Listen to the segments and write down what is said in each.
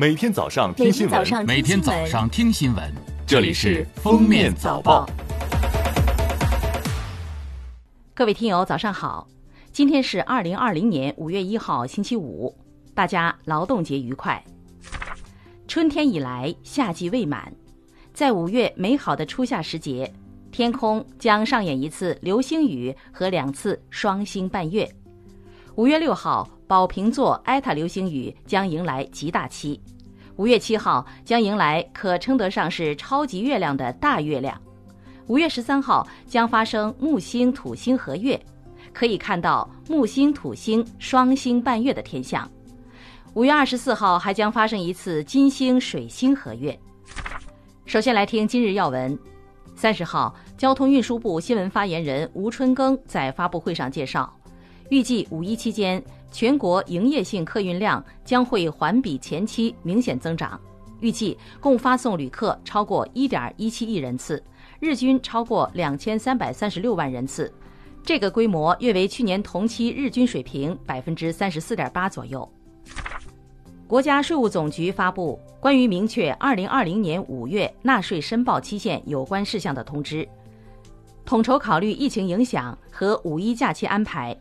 每天早上听新闻，每天早上听新闻，这里是《封面早报》。各位听友，早上好！今天是二零二零年五月一号，星期五，大家劳动节愉快。春天已来，夏季未满，在五月美好的初夏时节，天空将上演一次流星雨和两次双星伴月。五月六号。宝瓶座埃塔流星雨将迎来极大期，五月七号将迎来可称得上是超级月亮的大月亮，五月十三号将发生木星土星合月，可以看到木星土星双星伴月的天象。五月二十四号还将发生一次金星水星合月。首先来听今日要闻，三十号，交通运输部新闻发言人吴春耕在发布会上介绍，预计五一期间。全国营业性客运量将会环比前期明显增长，预计共发送旅客超过1.17亿人次，日均超过2336万人次，这个规模约为去年同期日均水平34.8%左右。国家税务总局发布关于明确2020年5月纳税申报期限有关事项的通知，统筹考虑疫情影响和五一假期安排。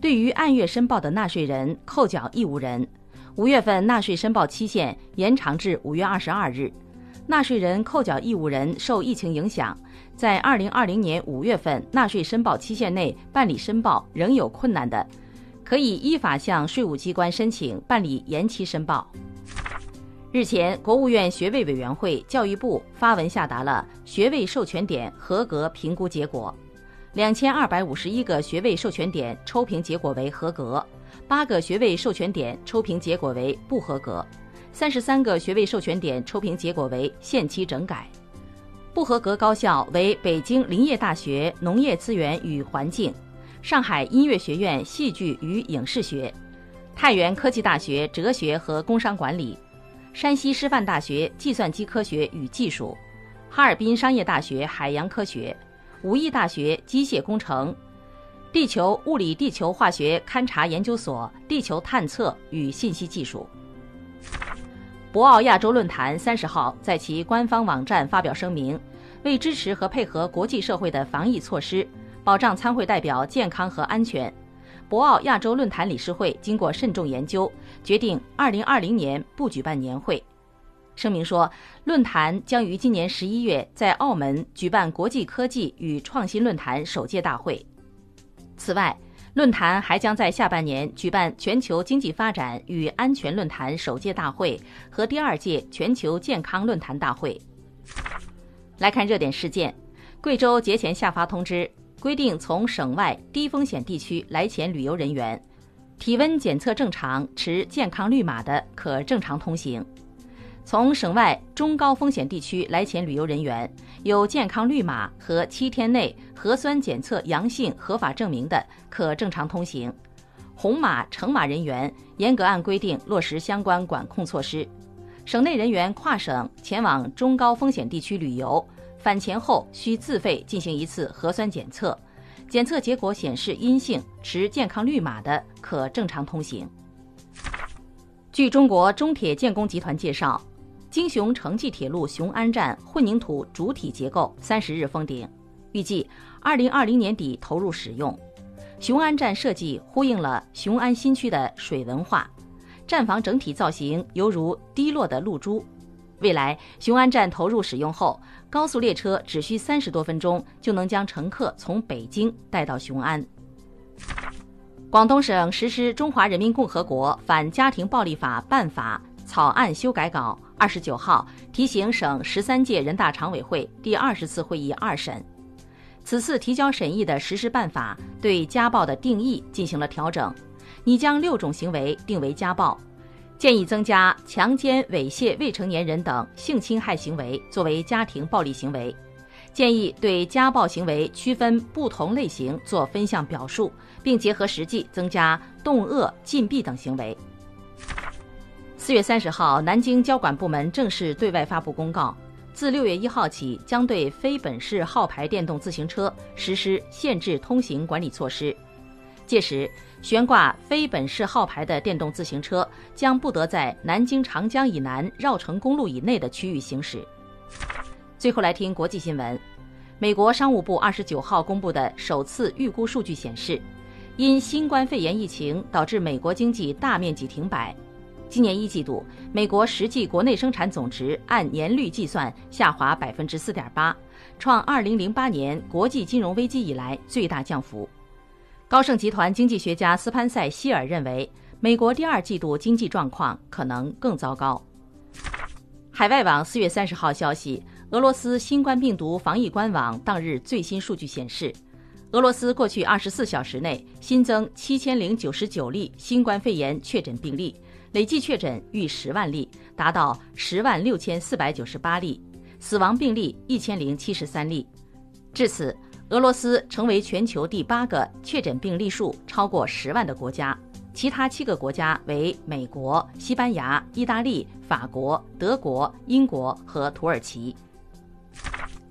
对于按月申报的纳税人、扣缴义务人，五月份纳税申报期限延长至五月二十二日。纳税人、扣缴义务人受疫情影响，在二零二零年五月份纳税申报期限内办理申报仍有困难的，可以依法向税务机关申请办理延期申报。日前，国务院学位委员会、教育部发文下达了学位授权点合格评估结果。两千二百五十一个学位授权点抽评结果为合格，八个学位授权点抽评结果为不合格，三十三个学位授权点抽评结果为限期整改。不合格高校为北京林业大学农业资源与环境、上海音乐学院戏剧与影视学、太原科技大学哲学和工商管理、山西师范大学计算机科学与技术、哈尔滨商业大学海洋科学。武义大学机械工程、地球物理、地球化学勘察研究所地球探测与信息技术。博鳌亚洲论坛三十号在其官方网站发表声明，为支持和配合国际社会的防疫措施，保障参会代表健康和安全，博鳌亚洲论坛理事会经过慎重研究，决定二零二零年不举办年会。声明说，论坛将于今年十一月在澳门举办国际科技与创新论坛首届大会。此外，论坛还将在下半年举办全球经济发展与安全论坛首届大会和第二届全球健康论坛大会。来看热点事件：贵州节前下发通知，规定从省外低风险地区来前旅游人员，体温检测正常、持健康绿码的，可正常通行。从省外中高风险地区来前旅游人员，有健康绿码和七天内核酸检测阳性合法证明的，可正常通行；红码、橙码人员严格按规定落实相关管控措施。省内人员跨省前往中高风险地区旅游，返前后需自费进行一次核酸检测，检测结果显示阴性、持健康绿码的，可正常通行。据中国中铁建工集团介绍。京雄城际铁路雄安站混凝土主体结构三十日封顶，预计二零二零年底投入使用。雄安站设计呼应了雄安新区的水文化，站房整体造型犹如滴落的露珠。未来雄安站投入使用后，高速列车只需三十多分钟就能将乘客从北京带到雄安。广东省实施《中华人民共和国反家庭暴力法》办法草案修改稿。二十九号提醒省十三届人大常委会第二十次会议二审，此次提交审议的实施办法对家暴的定义进行了调整，拟将六种行为定为家暴，建议增加强奸、猥亵未成年人等性侵害行为作为家庭暴力行为，建议对家暴行为区分不同类型做分项表述，并结合实际增加动恶禁闭等行为。四月三十号，南京交管部门正式对外发布公告，自六月一号起，将对非本市号牌电动自行车实施限制通行管理措施。届时，悬挂非本市号牌的电动自行车将不得在南京长江以南绕城公路以内的区域行驶。最后来听国际新闻，美国商务部二十九号公布的首次预估数据显示，因新冠肺炎疫情导致美国经济大面积停摆。今年一季度，美国实际国内生产总值按年率计算下滑百分之四点八，创二零零八年国际金融危机以来最大降幅。高盛集团经济学家斯潘塞希尔认为，美国第二季度经济状况可能更糟糕。海外网四月三十号消息，俄罗斯新冠病毒防疫官网当日最新数据显示，俄罗斯过去二十四小时内新增七千零九十九例新冠肺炎确诊病例。累计确诊逾十万例，达到十万六千四百九十八例，死亡病例一千零七十三例。至此，俄罗斯成为全球第八个确诊病例数超过十万的国家，其他七个国家为美国、西班牙、意大利、法国、德国、英国和土耳其。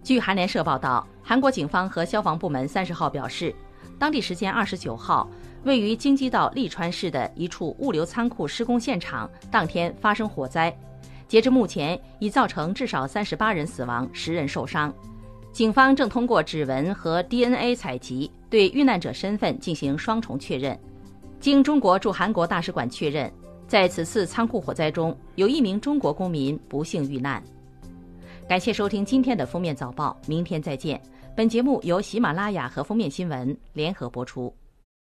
据韩联社报道，韩国警方和消防部门三十号表示，当地时间二十九号。位于京畿道利川市的一处物流仓库施工现场，当天发生火灾。截至目前，已造成至少三十八人死亡，十人受伤。警方正通过指纹和 DNA 采集，对遇难者身份进行双重确认。经中国驻韩国大使馆确认，在此次仓库火灾中，有一名中国公民不幸遇难。感谢收听今天的封面早报，明天再见。本节目由喜马拉雅和封面新闻联合播出。